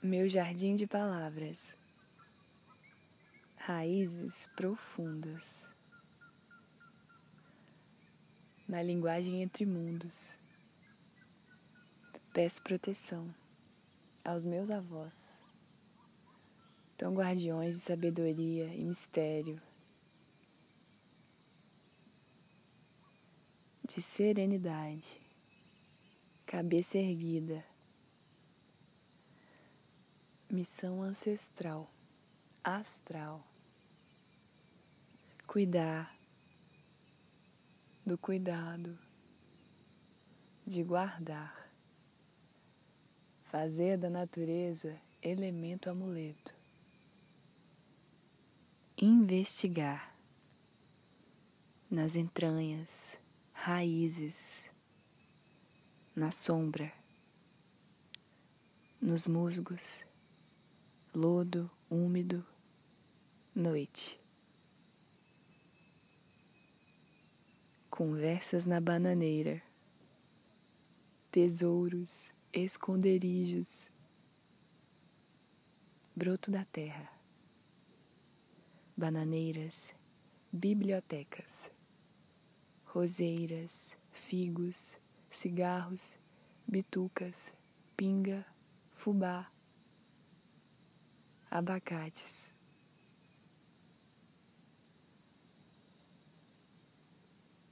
meu jardim de palavras, raízes profundas, na linguagem entre mundos. Peço proteção aos meus avós, tão guardiões de sabedoria e mistério, de serenidade, cabeça erguida Missão ancestral, astral. Cuidar do cuidado, de guardar. Fazer da natureza elemento amuleto. Investigar nas entranhas, raízes, na sombra, nos musgos lodo úmido, noite. Conversas na bananeira, tesouros, esconderijos, broto da terra, bananeiras, bibliotecas, roseiras, figos, cigarros, bitucas, pinga, fubá abacates,